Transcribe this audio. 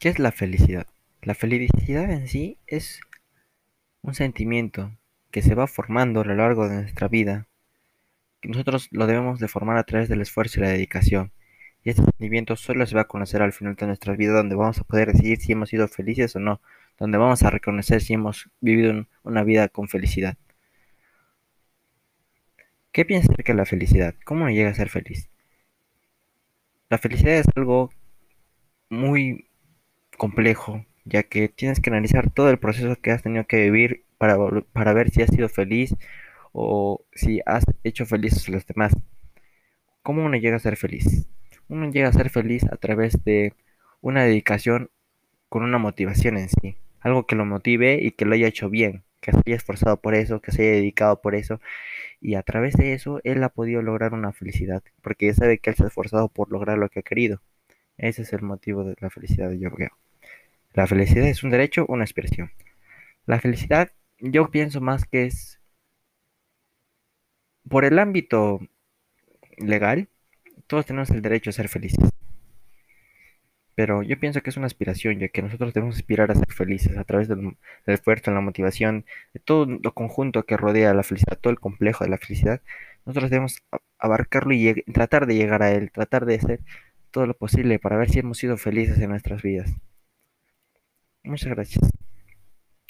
¿Qué es la felicidad? La felicidad en sí es un sentimiento que se va formando a lo largo de nuestra vida, nosotros lo debemos de formar a través del esfuerzo y la dedicación. Y este sentimiento solo se va a conocer al final de nuestra vida, donde vamos a poder decidir si hemos sido felices o no, donde vamos a reconocer si hemos vivido una vida con felicidad. ¿Qué piensas acerca de la felicidad? ¿Cómo llega a ser feliz? La felicidad es algo muy complejo, ya que tienes que analizar todo el proceso que has tenido que vivir para, para ver si has sido feliz o si has hecho felices a los demás. ¿Cómo uno llega a ser feliz? Uno llega a ser feliz a través de una dedicación con una motivación en sí, algo que lo motive y que lo haya hecho bien, que se haya esforzado por eso, que se haya dedicado por eso, y a través de eso él ha podido lograr una felicidad, porque ya sabe que él se ha esforzado por lograr lo que ha querido. Ese es el motivo de la felicidad, yo creo. La felicidad es un derecho una expresión. La felicidad, yo pienso más que es por el ámbito legal, todos tenemos el derecho a ser felices. Pero yo pienso que es una aspiración, ya que nosotros debemos aspirar a ser felices a través del, del esfuerzo, la motivación, de todo lo conjunto que rodea la felicidad, todo el complejo de la felicidad. Nosotros debemos abarcarlo y tratar de llegar a él, tratar de hacer todo lo posible para ver si hemos sido felices en nuestras vidas. Muchas gracias.